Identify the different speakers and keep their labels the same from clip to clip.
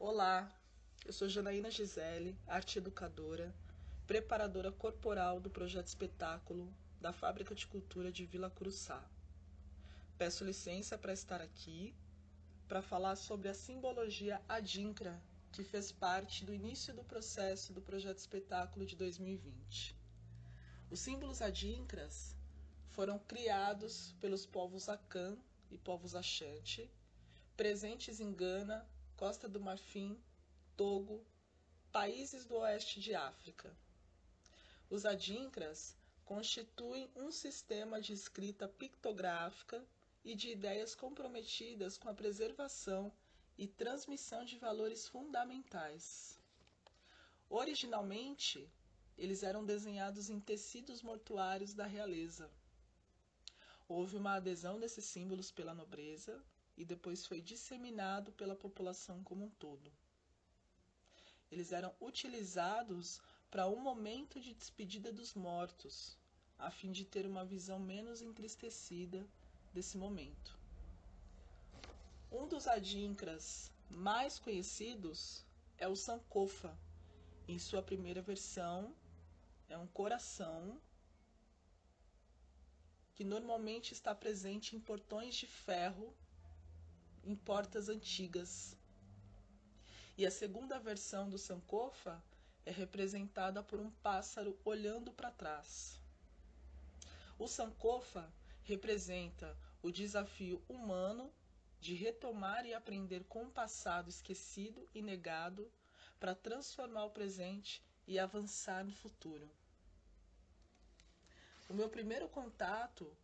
Speaker 1: Olá, eu sou Janaína Gisele, arte educadora, preparadora corporal do projeto espetáculo da Fábrica de Cultura de Vila Curuçá. Peço licença para estar aqui para falar sobre a simbologia adinkra, que fez parte do início do processo do projeto espetáculo de 2020. Os símbolos adinkras foram criados pelos povos Akan e povos Axante, presentes em Gana, Costa do Marfim, Togo, países do oeste de África. Os adinkras constituem um sistema de escrita pictográfica e de ideias comprometidas com a preservação e transmissão de valores fundamentais. Originalmente, eles eram desenhados em tecidos mortuários da realeza. Houve uma adesão desses símbolos pela nobreza e depois foi disseminado pela população como um todo. Eles eram utilizados para um momento de despedida dos mortos, a fim de ter uma visão menos entristecida desse momento. Um dos adinkras mais conhecidos é o Sankofa. Em sua primeira versão, é um coração que normalmente está presente em portões de ferro em portas antigas. E a segunda versão do Sankofa é representada por um pássaro olhando para trás. O Sankofa representa o desafio humano de retomar e aprender com o passado esquecido e negado para transformar o presente e avançar no futuro. O meu primeiro contato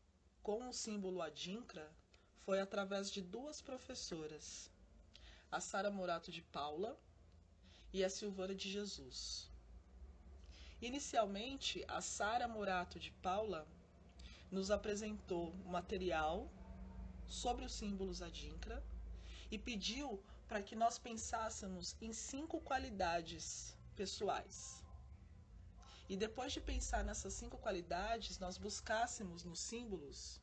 Speaker 1: com o símbolo Adinkra foi através de duas professoras, a Sara Morato de Paula e a Silvana de Jesus. Inicialmente, a Sara Morato de Paula nos apresentou material sobre os símbolos adinkra e pediu para que nós pensássemos em cinco qualidades pessoais. E depois de pensar nessas cinco qualidades, nós buscássemos nos símbolos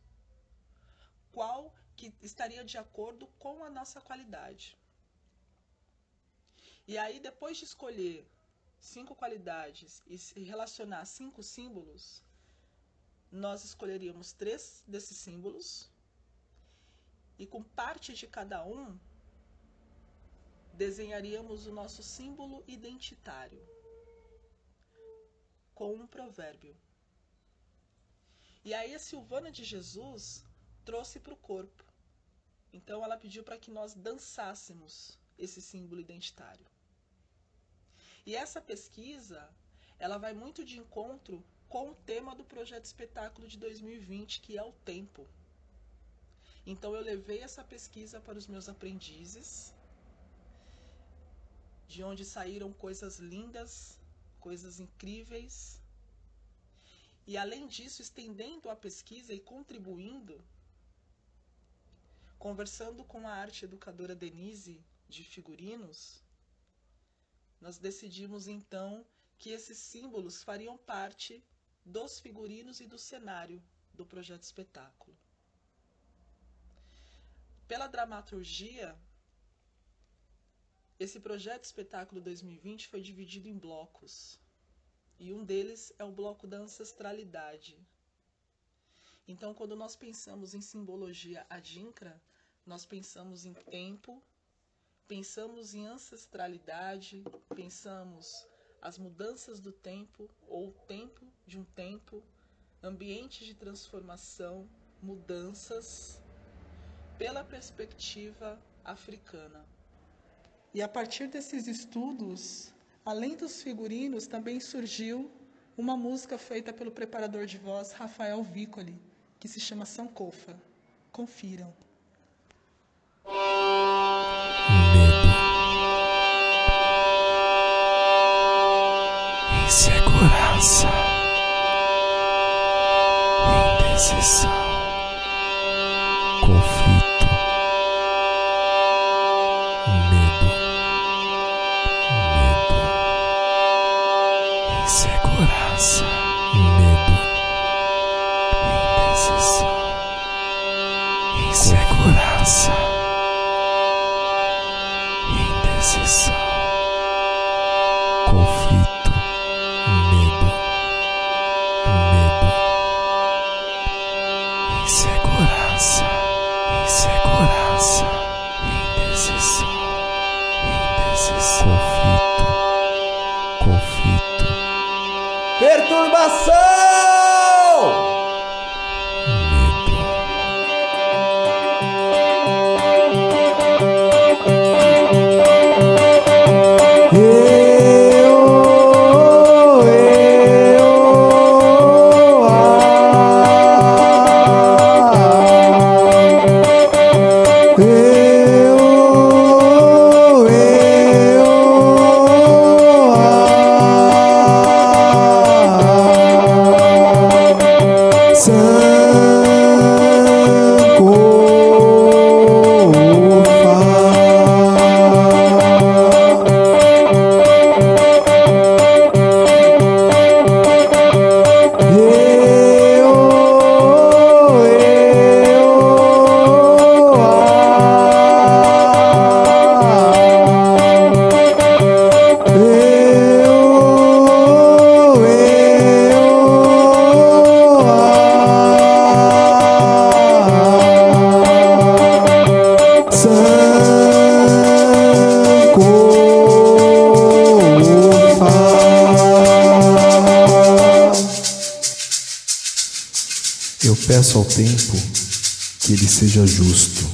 Speaker 1: qual que estaria de acordo com a nossa qualidade. E aí, depois de escolher cinco qualidades e relacionar cinco símbolos, nós escolheríamos três desses símbolos e com parte de cada um desenharíamos o nosso símbolo identitário com um provérbio. E aí a Silvana de Jesus trouxe para o corpo. Então ela pediu para que nós dançássemos esse símbolo identitário. E essa pesquisa, ela vai muito de encontro com o tema do projeto espetáculo de 2020, que é o tempo. Então eu levei essa pesquisa para os meus aprendizes, de onde saíram coisas lindas, coisas incríveis. E além disso, estendendo a pesquisa e contribuindo, conversando com a arte educadora Denise de figurinos, nós decidimos então que esses símbolos fariam parte dos figurinos e do cenário do projeto espetáculo. Pela dramaturgia, esse projeto espetáculo 2020 foi dividido em blocos. E um deles é o bloco da ancestralidade. Então, quando nós pensamos em simbologia adinkra, nós pensamos em tempo, pensamos em ancestralidade, pensamos as mudanças do tempo ou tempo de um tempo, ambientes de transformação, mudanças, pela perspectiva africana. E a partir desses estudos, além dos figurinos, também surgiu uma música feita pelo preparador de voz Rafael Vicoli, que se chama Sankofa. Confiram.
Speaker 2: insegurança, indecisão, indecisão, insegurança, indecisão. indecissão, conflito, medo, medo, insegurança, insegurança, indecisão, indecisão, conflito, conflito,
Speaker 3: Perturbação!
Speaker 4: Peço ao tempo que ele seja justo